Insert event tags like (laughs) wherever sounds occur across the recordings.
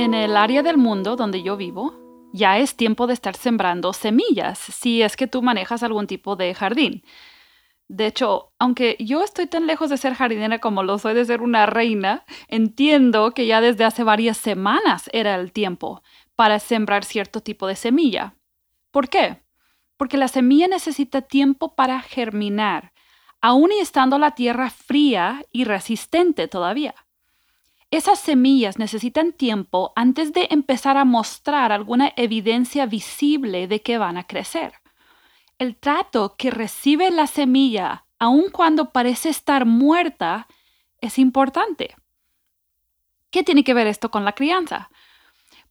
En el área del mundo donde yo vivo, ya es tiempo de estar sembrando semillas si es que tú manejas algún tipo de jardín. De hecho, aunque yo estoy tan lejos de ser jardinera como lo soy de ser una reina, entiendo que ya desde hace varias semanas era el tiempo para sembrar cierto tipo de semilla. ¿Por qué? Porque la semilla necesita tiempo para germinar, aun y estando la tierra fría y resistente todavía. Esas semillas necesitan tiempo antes de empezar a mostrar alguna evidencia visible de que van a crecer. El trato que recibe la semilla, aun cuando parece estar muerta, es importante. ¿Qué tiene que ver esto con la crianza?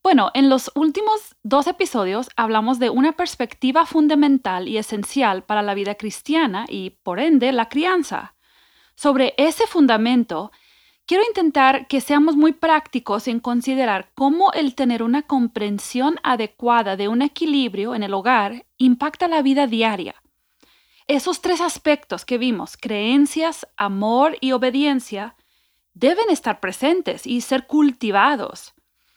Bueno, en los últimos dos episodios hablamos de una perspectiva fundamental y esencial para la vida cristiana y, por ende, la crianza. Sobre ese fundamento, quiero intentar que seamos muy prácticos en considerar cómo el tener una comprensión adecuada de un equilibrio en el hogar impacta la vida diaria. Esos tres aspectos que vimos, creencias, amor y obediencia, deben estar presentes y ser cultivados.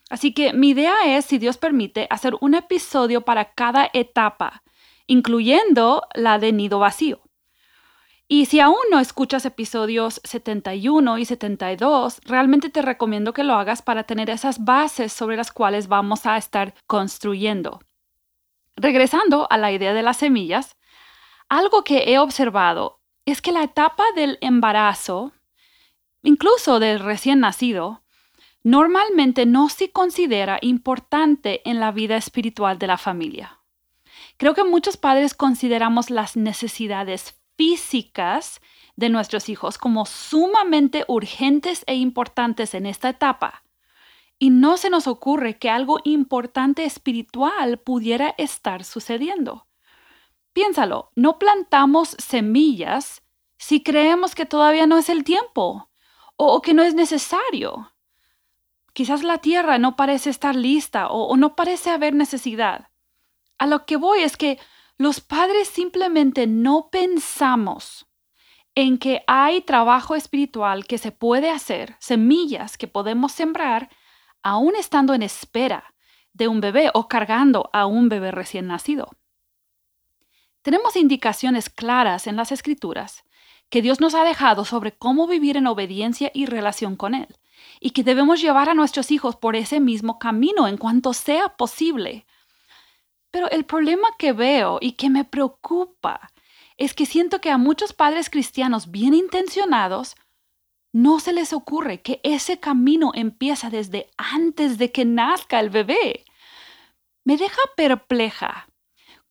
Así que mi idea es, si Dios permite, hacer un episodio para cada etapa, incluyendo la de nido vacío. Y si aún no escuchas episodios 71 y 72, realmente te recomiendo que lo hagas para tener esas bases sobre las cuales vamos a estar construyendo. Regresando a la idea de las semillas, algo que he observado es que la etapa del embarazo, incluso del recién nacido, normalmente no se considera importante en la vida espiritual de la familia. Creo que muchos padres consideramos las necesidades físicas de nuestros hijos como sumamente urgentes e importantes en esta etapa. Y no se nos ocurre que algo importante espiritual pudiera estar sucediendo. Piénsalo, no plantamos semillas si creemos que todavía no es el tiempo o, que no es necesario. Quizás la tierra no parece estar lista o no parece haber necesidad. A lo que voy es que los padres simplemente no pensamos en que hay trabajo espiritual que se puede hacer, semillas que podemos sembrar, aún estando en espera de un bebé o cargando a un bebé recién nacido. Tenemos indicaciones claras en las escrituras que Dios nos ha dejado sobre cómo vivir en obediencia y relación con Él, y que debemos llevar a nuestros hijos por ese mismo camino en cuanto sea posible, pero el problema que veo y que me preocupa es que siento que a muchos padres cristianos bien intencionados no se les ocurre que ese camino empieza desde antes de que nazca el bebé. Me deja perpleja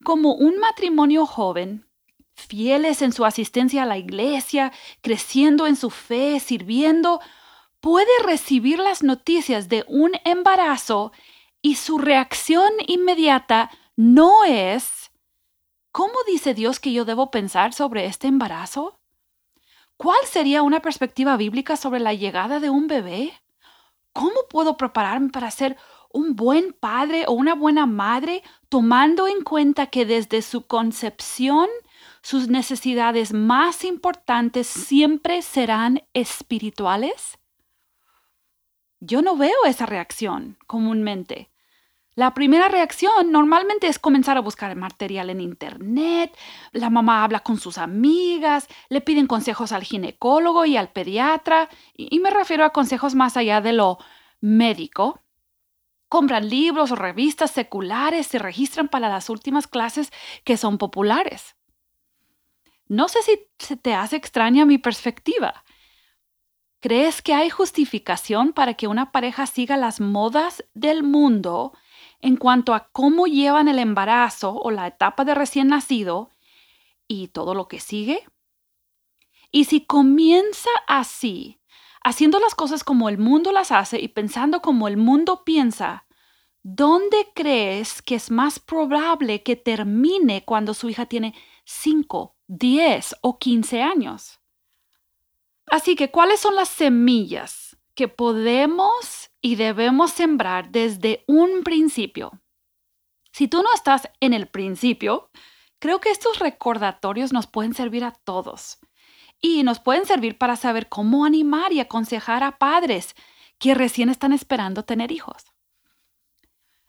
como un matrimonio joven, fieles en su asistencia a la iglesia, creciendo en su fe, sirviendo, puede recibir las noticias de un embarazo y su reacción inmediata no es, ¿cómo dice Dios que yo debo pensar sobre este embarazo? ¿Cuál sería una perspectiva bíblica sobre la llegada de un bebé? ¿Cómo puedo prepararme para ser un buen padre o una buena madre tomando en cuenta que desde su concepción sus necesidades más importantes siempre serán espirituales? Yo no veo esa reacción comúnmente. La primera reacción normalmente es comenzar a buscar material en internet, la mamá habla con sus amigas, le piden consejos al ginecólogo y al pediatra, y, me refiero a consejos más allá de lo médico. Compran libros o revistas seculares, se registran para las últimas clases que son populares. No sé si se te hace extraña mi perspectiva. ¿Crees que hay justificación para que una pareja siga las modas del mundo en cuanto a cómo llevan el embarazo o la etapa de recién nacido y todo lo que sigue? Y si comienza así, haciendo las cosas como el mundo las hace y pensando como el mundo piensa, ¿dónde crees que es más probable que termine cuando su hija tiene 5, 10 o 15 años? Así que, ¿cuáles son las semillas que podemos y debemos sembrar desde un principio? Si tú no estás en el principio, creo que estos recordatorios nos pueden servir a todos y nos pueden servir para saber cómo animar y aconsejar a padres que recién están esperando tener hijos.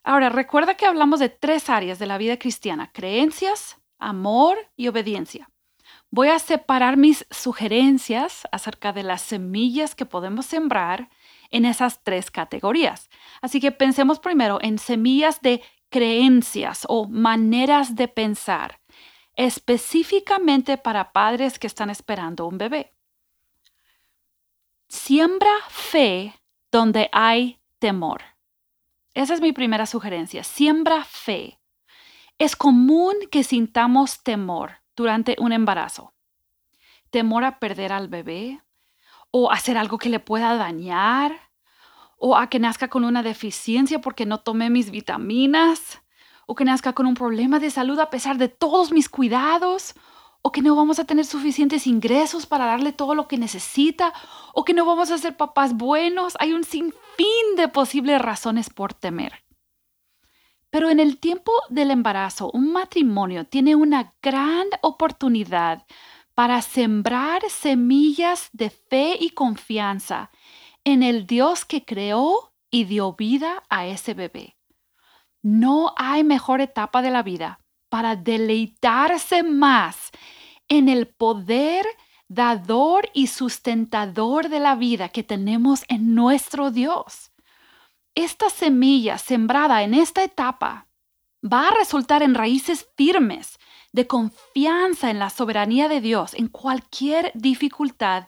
Ahora, recuerda que hablamos de tres áreas de la vida cristiana, creencias, amor y obediencia. Voy a separar mis sugerencias acerca de las semillas que podemos sembrar en esas tres categorías. Así que pensemos primero en semillas de creencias o maneras de pensar específicamente para padres que están esperando un bebé. Siembra fe donde hay temor. Esa es mi primera sugerencia. Siembra fe. Es común que sintamos temor durante un embarazo. Temor a perder al bebé o hacer algo que le pueda dañar o a que nazca con una deficiencia porque no tomé mis vitaminas o que nazca con un problema de salud a pesar de todos mis cuidados, o que no vamos a tener suficientes ingresos para darle todo lo que necesita, o que no vamos a ser papás buenos. Hay un sinfín de posibles razones por temer. Pero en el tiempo del embarazo, un matrimonio tiene una gran oportunidad para sembrar semillas de fe y confianza en el Dios que creó y dio vida a ese bebé. No hay mejor etapa de la vida para deleitarse más en el poder dador y sustentador de la vida que tenemos en nuestro Dios. Esta semilla sembrada en esta etapa va a resultar en raíces firmes de confianza en la soberanía de Dios en cualquier dificultad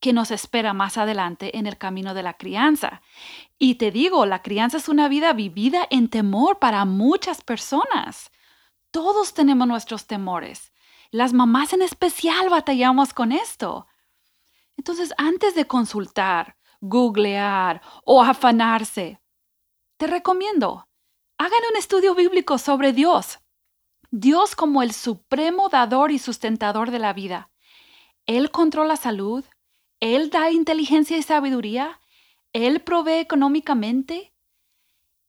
que nos espera más adelante en el camino de la crianza. Y te digo, la crianza es una vida vivida en temor para muchas personas. Todos tenemos nuestros temores. Las mamás en especial batallamos con esto. Entonces, antes de consultar, googlear o afanarse, te recomiendo, hagan un estudio bíblico sobre Dios. Dios como el supremo dador y sustentador de la vida. Él controla salud, Él da inteligencia y sabiduría, él provee económicamente.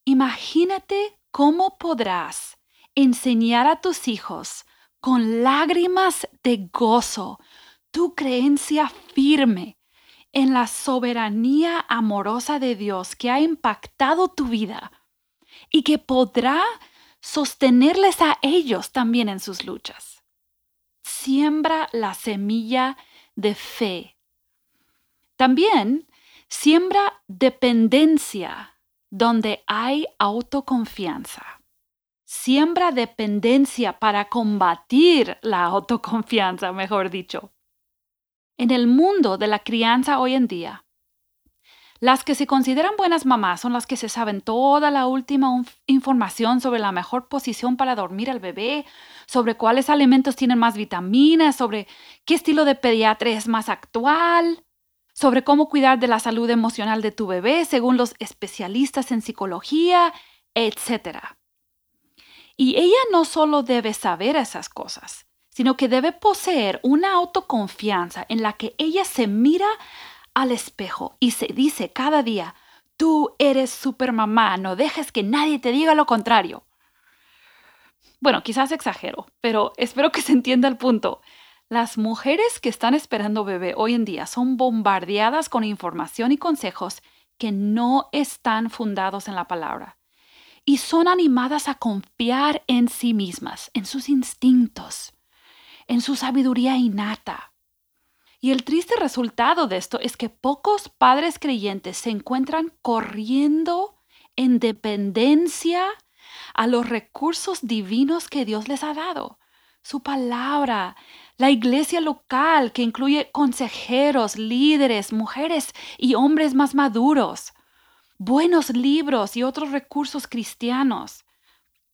Imagínate cómo podrás enseñar a tus hijos con lágrimas de gozo tu creencia firme en la soberanía amorosa de Dios que ha impactado tu vida y que podrá sostenerles a ellos también en sus luchas. Siembra la semilla de fe. También Siembra dependencia donde hay autoconfianza. Siembra dependencia para combatir la autoconfianza, mejor dicho. En el mundo de la crianza hoy en día, las que se consideran buenas mamás son las que se saben toda la última información sobre la mejor posición para dormir al bebé, sobre cuáles alimentos tienen más vitaminas, sobre qué estilo de pediatra es más actual sobre cómo cuidar de la salud emocional de tu bebé según los especialistas en psicología, etc. Y ella no solo debe saber esas cosas, sino que debe poseer una autoconfianza en la que ella se mira al espejo y se dice cada día, tú eres super mamá, no dejes que nadie te diga lo contrario. Bueno, quizás exagero, pero espero que se entienda el punto. Las mujeres que están esperando bebé hoy en día son bombardeadas con información y consejos que no están fundados en la palabra y son animadas a confiar en sí mismas, en sus instintos, en su sabiduría innata. Y el triste resultado de esto es que pocos padres creyentes se encuentran corriendo en dependencia a los recursos divinos que Dios les ha dado, su palabra, la iglesia local que incluye consejeros, líderes, mujeres y hombres más maduros, buenos libros y otros recursos cristianos.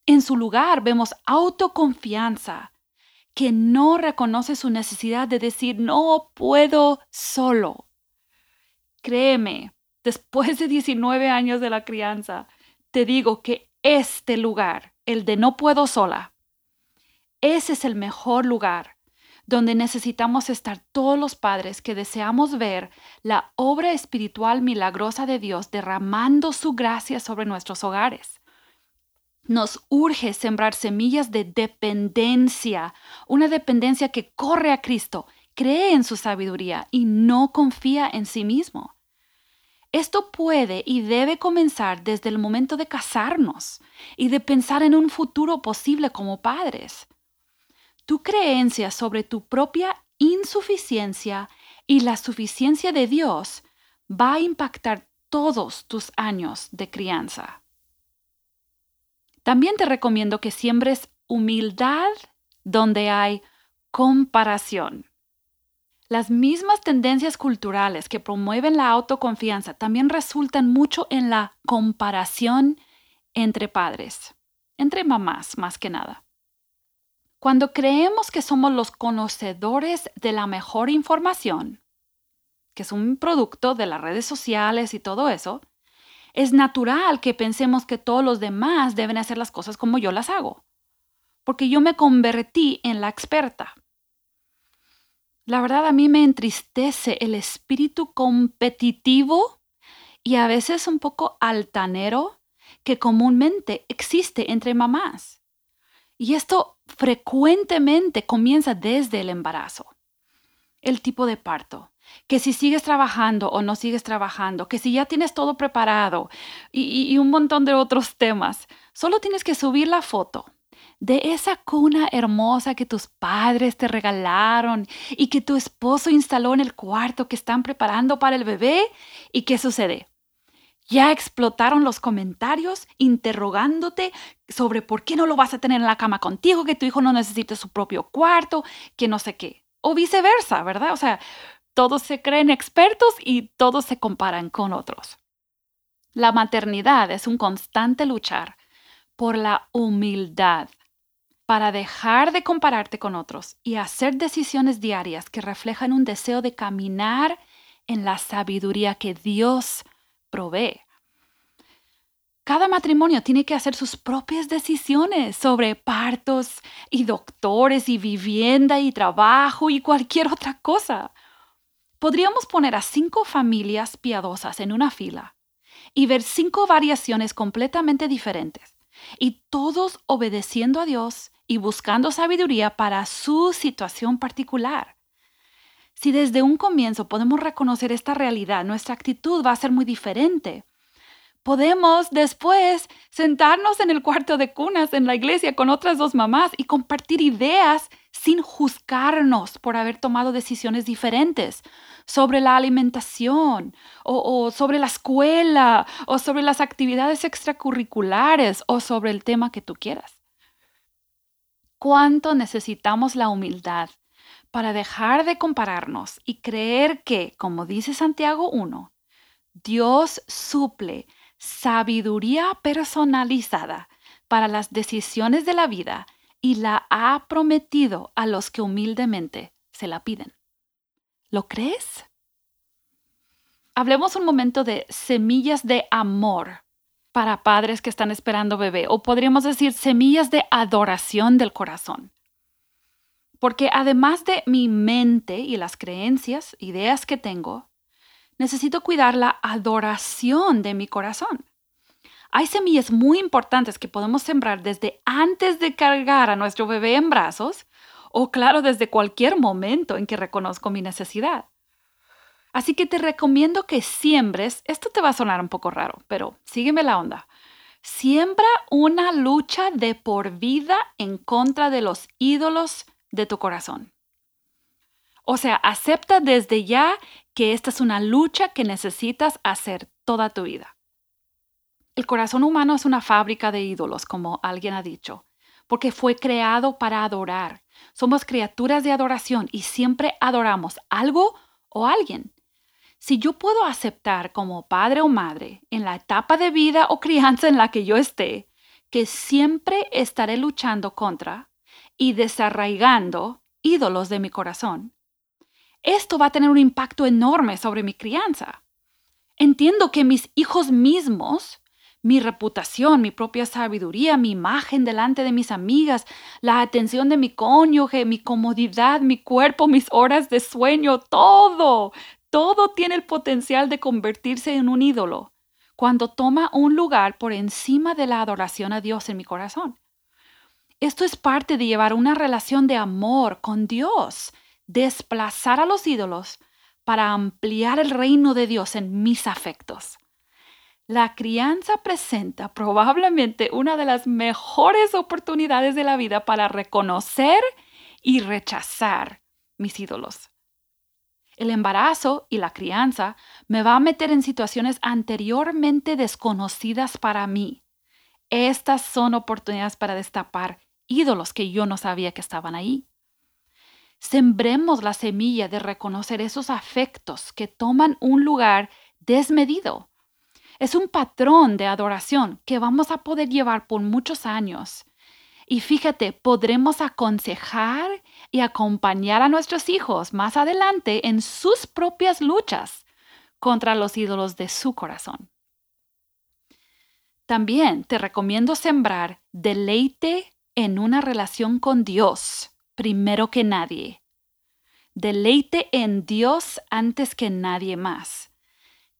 En su lugar vemos autoconfianza, que no reconoce su necesidad de decir no puedo solo. Créeme, después de 19 años de la crianza, te digo que este lugar, el de no puedo sola, ese es el mejor lugar donde necesitamos estar todos los padres que deseamos ver la obra espiritual milagrosa de Dios derramando su gracia sobre nuestros hogares. Nos urge sembrar semillas de dependencia, una dependencia que corre a Cristo, cree en su sabiduría y no confía en sí mismo. Esto puede y debe comenzar desde el momento de casarnos y de pensar en un futuro posible como padres. Tu creencia sobre tu propia insuficiencia y la suficiencia de Dios va a impactar todos tus años de crianza. También te recomiendo que siembres humildad donde hay comparación. Las mismas tendencias culturales que promueven la autoconfianza también resultan mucho en la comparación entre padres, entre mamás más que nada. Cuando creemos que somos los conocedores de la mejor información, que es un producto de las redes sociales y todo eso, es natural que pensemos que todos los demás deben hacer las cosas como yo las hago, porque yo me convertí en la experta. La verdad a mí me entristece el espíritu competitivo y a veces un poco altanero que comúnmente existe entre mamás. Y esto frecuentemente comienza desde el embarazo. El tipo de parto, que si sigues trabajando o no sigues trabajando, que si ya tienes todo preparado y, un montón de otros temas. Solo tienes que subir la foto de esa cuna hermosa que tus padres te regalaron y que tu esposo instaló en el cuarto que están preparando para el bebé. ¿Y qué sucede? Ya explotaron los comentarios interrogándote sobre por qué no lo vas a tener en la cama contigo, que tu hijo no necesita su propio cuarto, que no sé qué. O viceversa, ¿verdad? O sea, todos se creen expertos y todos se comparan con otros. La maternidad es un constante luchar por la humildad, para dejar de compararte con otros y hacer decisiones diarias que reflejan un deseo de caminar en la sabiduría que Dios provee. Cada matrimonio tiene que hacer sus propias decisiones sobre partos y doctores y vivienda y trabajo y cualquier otra cosa. Podríamos poner a cinco familias piadosas en una fila y ver cinco variaciones completamente diferentes, y todos obedeciendo a Dios y buscando sabiduría para su situación particular. Si desde un comienzo podemos reconocer esta realidad, nuestra actitud va a ser muy diferente. Podemos después sentarnos en el cuarto de cunas en la iglesia con otras dos mamás y compartir ideas sin juzgarnos por haber tomado decisiones diferentes sobre la alimentación o, sobre la escuela o sobre las actividades extracurriculares o sobre el tema que tú quieras. ¿Cuánto necesitamos la humildad para dejar de compararnos y creer que, como dice Santiago 1, Dios suple sabiduría personalizada para las decisiones de la vida y la ha prometido a los que humildemente se la piden. ¿Lo crees? Hablemos un momento de semillas de amor para padres que están esperando bebé, o podríamos decir semillas de adoración del corazón. Porque además de mi mente y las creencias, ideas que tengo, necesito cuidar la adoración de mi corazón. Hay semillas muy importantes que podemos sembrar desde antes de cargar a nuestro bebé en brazos o claro, desde cualquier momento en que reconozco mi necesidad. Así que te recomiendo que siembres, esto te va a sonar un poco raro, pero sígueme la onda. Siembra una lucha de por vida en contra de los ídolos de tu corazón. O sea, acepta desde ya que esta es una lucha que necesitas hacer toda tu vida. El corazón humano es una fábrica de ídolos, como alguien ha dicho, porque fue creado para adorar. Somos criaturas de adoración y siempre adoramos algo o alguien. Si yo puedo aceptar como padre o madre, en la etapa de vida o crianza en la que yo esté, que siempre estaré luchando contra, y desarraigando ídolos de mi corazón. Esto va a tener un impacto enorme sobre mi crianza. Entiendo que mis hijos mismos, mi reputación, mi propia sabiduría, mi imagen delante de mis amigas, la atención de mi cónyuge, mi comodidad, mi cuerpo, mis horas de sueño, todo, todo tiene el potencial de convertirse en un ídolo cuando toma un lugar por encima de la adoración a Dios en mi corazón. Esto es parte de llevar una relación de amor con Dios, desplazar a los ídolos para ampliar el reino de Dios en mis afectos. La crianza presenta probablemente una de las mejores oportunidades de la vida para reconocer y rechazar mis ídolos. El embarazo y la crianza me va a meter en situaciones anteriormente desconocidas para mí. Estas son oportunidades para destapar ídolos que yo no sabía que estaban ahí. Sembremos la semilla de reconocer esos afectos que toman un lugar desmedido. Es un patrón de adoración que vamos a poder llevar por muchos años. Y fíjate, podremos aconsejar y acompañar a nuestros hijos más adelante en sus propias luchas contra los ídolos de su corazón. También te recomiendo sembrar deleite en una relación con Dios, primero que nadie. Deleite en Dios antes que nadie más.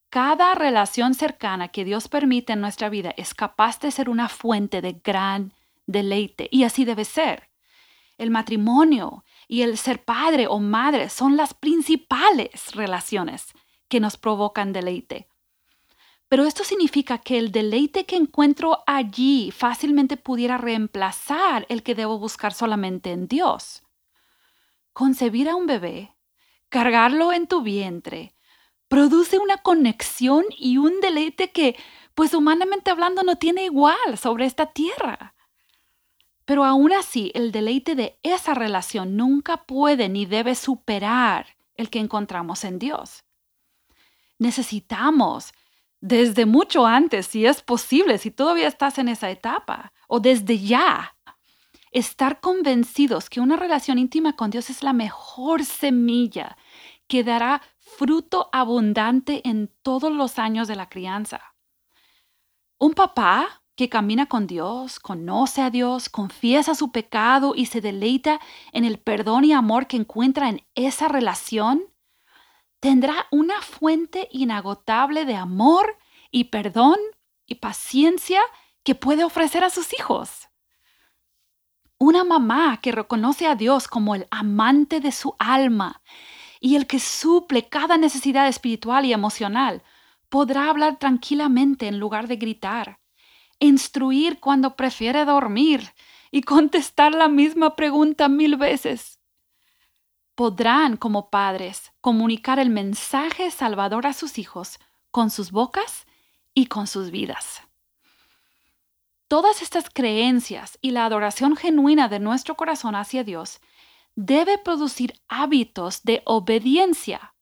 Cada relación cercana que Dios permite en nuestra vida es capaz de ser una fuente de gran deleite y así debe ser. El matrimonio y el ser padre o madre son las principales relaciones que nos provocan deleite. Pero esto significa que el deleite que encuentro allí fácilmente pudiera reemplazar el que debo buscar solamente en Dios. Concebir a un bebé, cargarlo en tu vientre, produce una conexión y un deleite que, pues humanamente hablando, no tiene igual sobre esta tierra. Pero aún así, el deleite de esa relación nunca puede ni debe superar el que encontramos en Dios. Necesitamos desde mucho antes, si es posible, si todavía estás en esa etapa, o desde ya. Estar convencidos que una relación íntima con Dios es la mejor semilla que dará fruto abundante en todos los años de la crianza. Un papá que camina con Dios, conoce a Dios, confiesa su pecado y se deleita en el perdón y amor que encuentra en esa relación, tendrá una fuente inagotable de amor y perdón y paciencia que puede ofrecer a sus hijos. Una mamá que reconoce a Dios como el amante de su alma y el que suple cada necesidad espiritual y emocional, podrá hablar tranquilamente en lugar de gritar, instruir cuando prefiere dormir y contestar la misma pregunta mil veces podrán como padres comunicar el mensaje salvador a sus hijos con sus bocas y con sus vidas. Todas estas creencias y la adoración genuina de nuestro corazón hacia Dios debe producir hábitos de obediencia.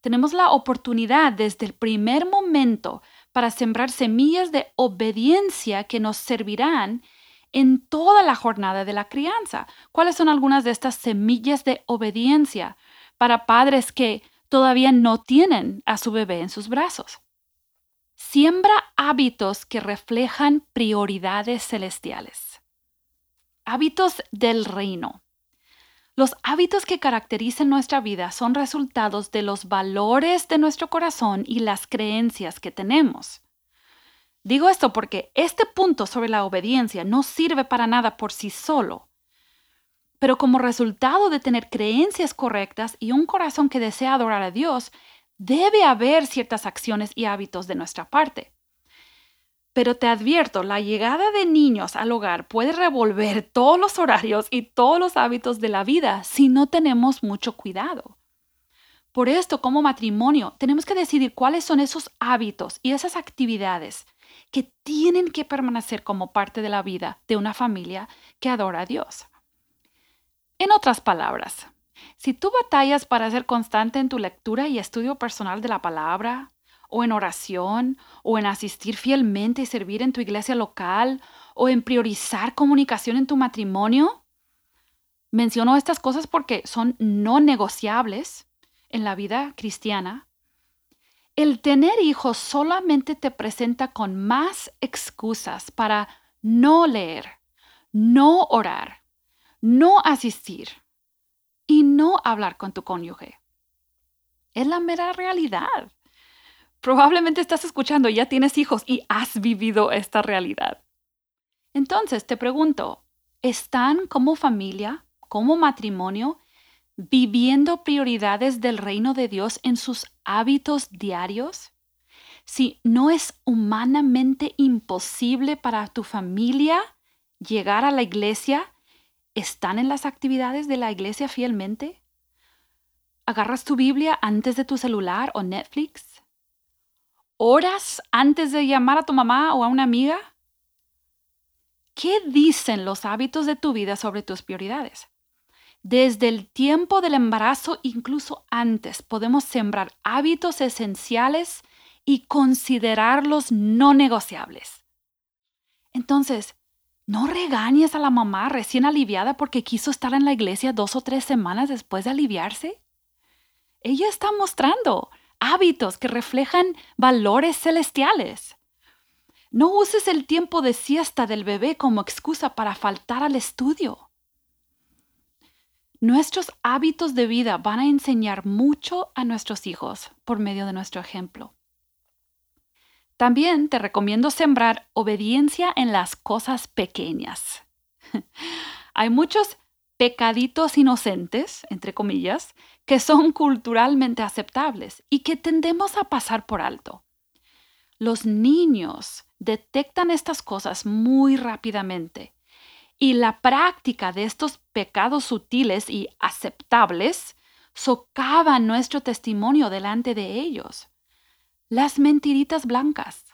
Tenemos la oportunidad desde el primer momento para sembrar semillas de obediencia que nos servirán en toda la jornada de la crianza. ¿Cuáles son algunas de estas semillas de obediencia para padres que todavía no tienen a su bebé en sus brazos? Siembra hábitos que reflejan prioridades celestiales. Hábitos del reino. Los hábitos que caracterizan nuestra vida son resultados de los valores de nuestro corazón y las creencias que tenemos. Digo esto porque este punto sobre la obediencia no sirve para nada por sí solo, pero como resultado de tener creencias correctas y un corazón que desea adorar a Dios, debe haber ciertas acciones y hábitos de nuestra parte. Pero te advierto, la llegada de niños al hogar puede revolver todos los horarios y todos los hábitos de la vida si no tenemos mucho cuidado. Por esto, como matrimonio, tenemos que decidir cuáles son esos hábitos y esas actividades que tienen que permanecer como parte de la vida de una familia que adora a Dios. En otras palabras, si tú batallas para ser constante en tu lectura y estudio personal de la palabra, o en oración, o en asistir fielmente y servir en tu iglesia local, o en priorizar comunicación en tu matrimonio, Menciono estas cosas porque son no negociables en la vida cristiana. El tener hijos solamente te presenta con más excusas para no leer, no orar, no asistir y no hablar con tu cónyuge. Es la mera realidad. Probablemente estás escuchando, ya tienes hijos y has vivido esta realidad. Entonces te pregunto, ¿están como familia, como matrimonio, viviendo prioridades del reino de Dios en sus hábitos diarios? Si no es humanamente imposible para tu familia llegar a la iglesia, ¿están en las actividades de la iglesia fielmente? ¿Agarras tu Biblia antes de tu celular o Netflix? ¿Horas antes de llamar a tu mamá o a una amiga? ¿Qué dicen los hábitos de tu vida sobre tus prioridades? Desde el tiempo del embarazo, incluso antes, podemos sembrar hábitos esenciales y considerarlos no negociables. Entonces, no regañes a la mamá recién aliviada porque quiso estar en la iglesia dos o tres semanas después de aliviarse. Ella está mostrando hábitos que reflejan valores celestiales. No uses el tiempo de siesta del bebé como excusa para faltar al estudio. Nuestros hábitos de vida van a enseñar mucho a nuestros hijos por medio de nuestro ejemplo. También te recomiendo sembrar obediencia en las cosas pequeñas. (laughs) Hay muchos pecaditos inocentes, entre comillas, que son culturalmente aceptables y que tendemos a pasar por alto. Los niños detectan estas cosas muy rápidamente y la práctica de estos pecados sutiles y aceptables socava nuestro testimonio delante de ellos las mentiritas blancas,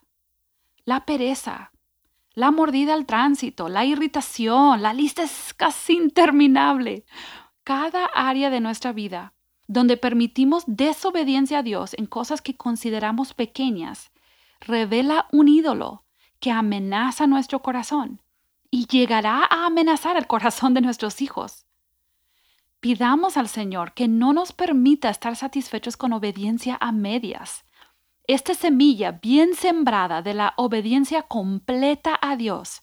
la pereza, la mordida al tránsito, la irritación, la lista es casi interminable. Cada área de nuestra vida donde permitimos desobediencia a Dios en cosas que consideramos pequeñas, revela un ídolo que amenaza nuestro corazón y llegará a amenazar el corazón de nuestros hijos. Pidamos al Señor que no nos permita estar satisfechos con obediencia a medias, esta semilla bien sembrada de la obediencia completa a Dios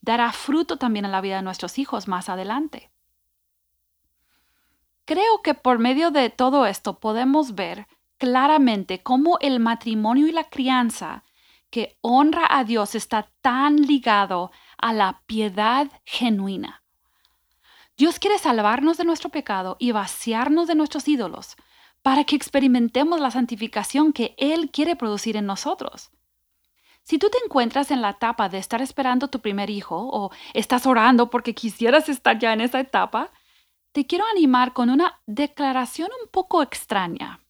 dará fruto también en la vida de nuestros hijos más adelante. Creo que por medio de todo esto podemos ver claramente cómo el matrimonio y la crianza que honra a Dios está tan ligado a la piedad genuina. Dios quiere salvarnos de nuestro pecado y vaciarnos de nuestros ídolos para que experimentemos la santificación que Él quiere producir en nosotros. Si tú te encuentras en la etapa de estar esperando tu primer hijo o estás orando porque quisieras estar ya en esa etapa, te quiero animar con una declaración un poco extraña.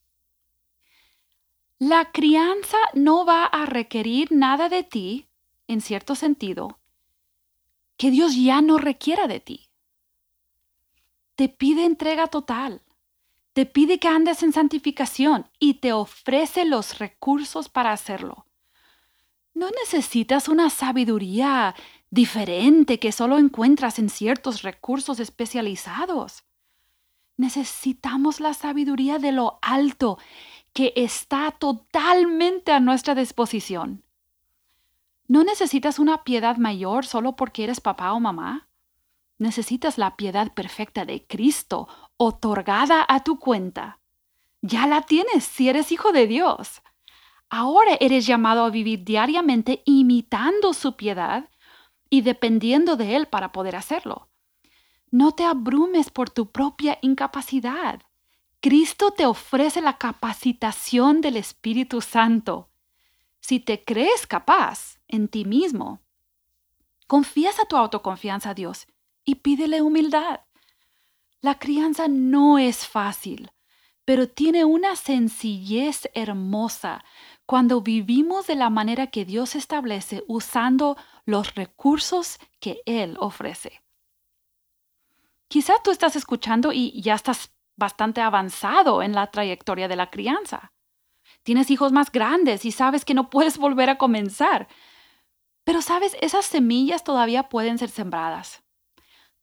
La crianza no va a requerir nada de ti, en cierto sentido, que Dios ya no requiera de ti. Te pide entrega total te pide que andes en santificación y te ofrece los recursos para hacerlo. No necesitas una sabiduría diferente que solo encuentras en ciertos recursos especializados. Necesitamos la sabiduría de lo alto que está totalmente a nuestra disposición. No necesitas una piedad mayor solo porque eres papá o mamá. Necesitas la piedad perfecta de Cristo otorgada a tu cuenta. Ya la tienes si eres hijo de Dios. Ahora eres llamado a vivir diariamente imitando su piedad y dependiendo de Él para poder hacerlo. No te abrumes por tu propia incapacidad. Cristo te ofrece la capacitación del Espíritu Santo. Si te crees capaz en ti mismo, confiesa tu autoconfianza a Dios y pídele humildad. La crianza no es fácil, pero tiene una sencillez hermosa cuando vivimos de la manera que Dios establece usando los recursos que Él ofrece. Quizá tú estás escuchando y ya estás bastante avanzado en la trayectoria de la crianza. Tienes hijos más grandes y sabes que no puedes volver a comenzar. Pero sabes, esas semillas todavía pueden ser sembradas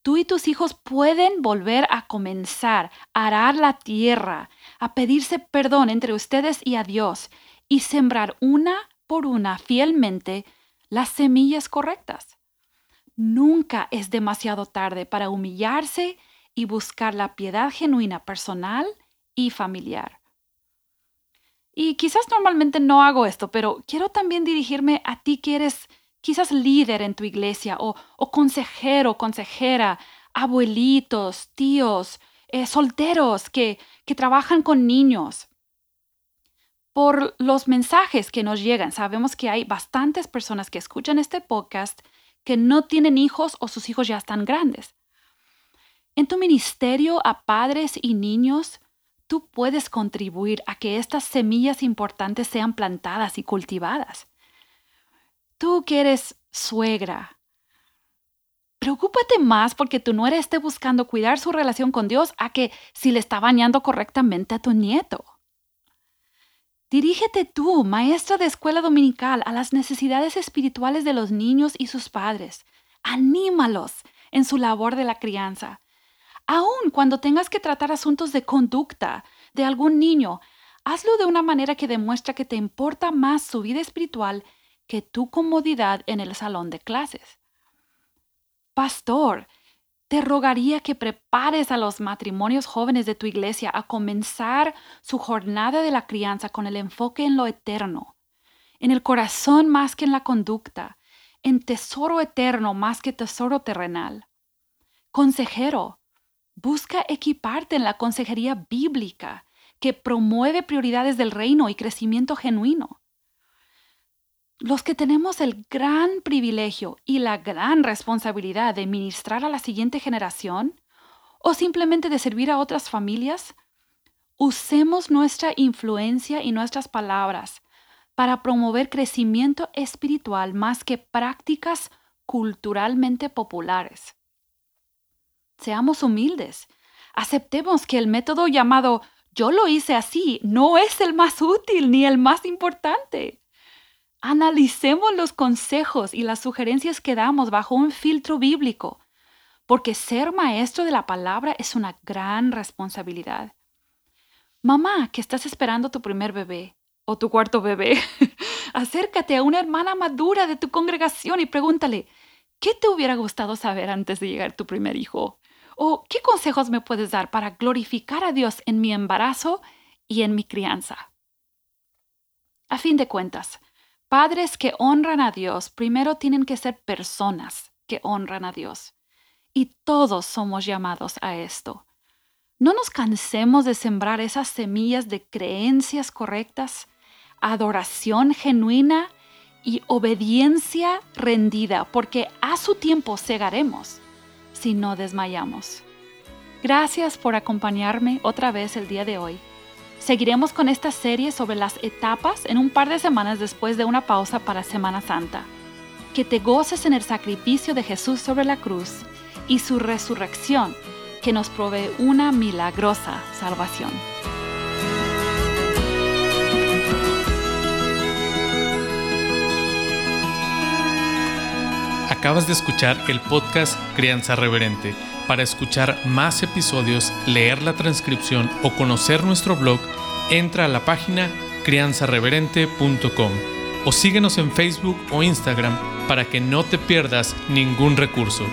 tú y tus hijos pueden volver a comenzar a arar la tierra, a pedirse perdón entre ustedes y a Dios y sembrar una por una fielmente las semillas correctas. Nunca es demasiado tarde para humillarse y buscar la piedad genuina personal y familiar. Y quizás normalmente no hago esto, pero quiero también dirigirme a ti que eres quizás líder en tu iglesia o, consejero, consejera, abuelitos, tíos, eh, solteros que, que trabajan con niños. Por los mensajes que nos llegan, sabemos que hay bastantes personas que escuchan este podcast que no tienen hijos o sus hijos ya están grandes. En tu ministerio a padres y niños, tú puedes contribuir a que estas semillas importantes sean plantadas y cultivadas. Tú que eres suegra, preocúpate más porque tu nuera esté buscando cuidar su relación con Dios a que si le está bañando correctamente a tu nieto. Dirígete tú, maestra de escuela dominical, a las necesidades espirituales de los niños y sus padres. Anímalos en su labor de la crianza. Aun cuando tengas que tratar asuntos de conducta de algún niño, hazlo de una manera que demuestra que te importa más su vida espiritual que tu comodidad en el salón de clases. Pastor, te rogaría que prepares a los matrimonios jóvenes de tu iglesia a comenzar su jornada de la crianza con el enfoque en lo eterno, en el corazón más que en la conducta, en tesoro eterno más que tesoro terrenal. Consejero, busca equiparte en la consejería bíblica que promueve prioridades del reino y crecimiento genuino los que tenemos el gran privilegio y la gran responsabilidad de ministrar a la siguiente generación o simplemente de servir a otras familias, usemos nuestra influencia y nuestras palabras para promover crecimiento espiritual más que prácticas culturalmente populares. Seamos humildes. Aceptemos que el método llamado yo lo hice así no es el más útil ni el más importante. Analicemos los consejos y las sugerencias que damos bajo un filtro bíblico, porque ser maestro de la palabra es una gran responsabilidad. Mamá, que estás esperando tu primer bebé o tu cuarto bebé, (laughs) acércate a una hermana madura de tu congregación y pregúntale, ¿qué te hubiera gustado saber antes de llegar tu primer hijo? ¿O qué consejos me puedes dar para glorificar a Dios en mi embarazo y en mi crianza? A fin de cuentas, Padres que honran a Dios primero tienen que ser personas que honran a Dios. Y todos somos llamados a esto. No nos cansemos de sembrar esas semillas de creencias correctas, adoración genuina y obediencia rendida, porque a su tiempo cegaremos si no desmayamos. Gracias por acompañarme otra vez el día de hoy. Seguiremos con esta serie sobre las etapas en un par de semanas después de una pausa para Semana Santa. Que te goces en el sacrificio de Jesús sobre la cruz y su resurrección, que nos provee una milagrosa salvación. Acabas de escuchar el podcast Crianza Reverente para escuchar más episodios, leer la transcripción o conocer nuestro blog, entra a la página crianzareverente.com o síguenos en Facebook o Instagram para que no te pierdas ningún recurso.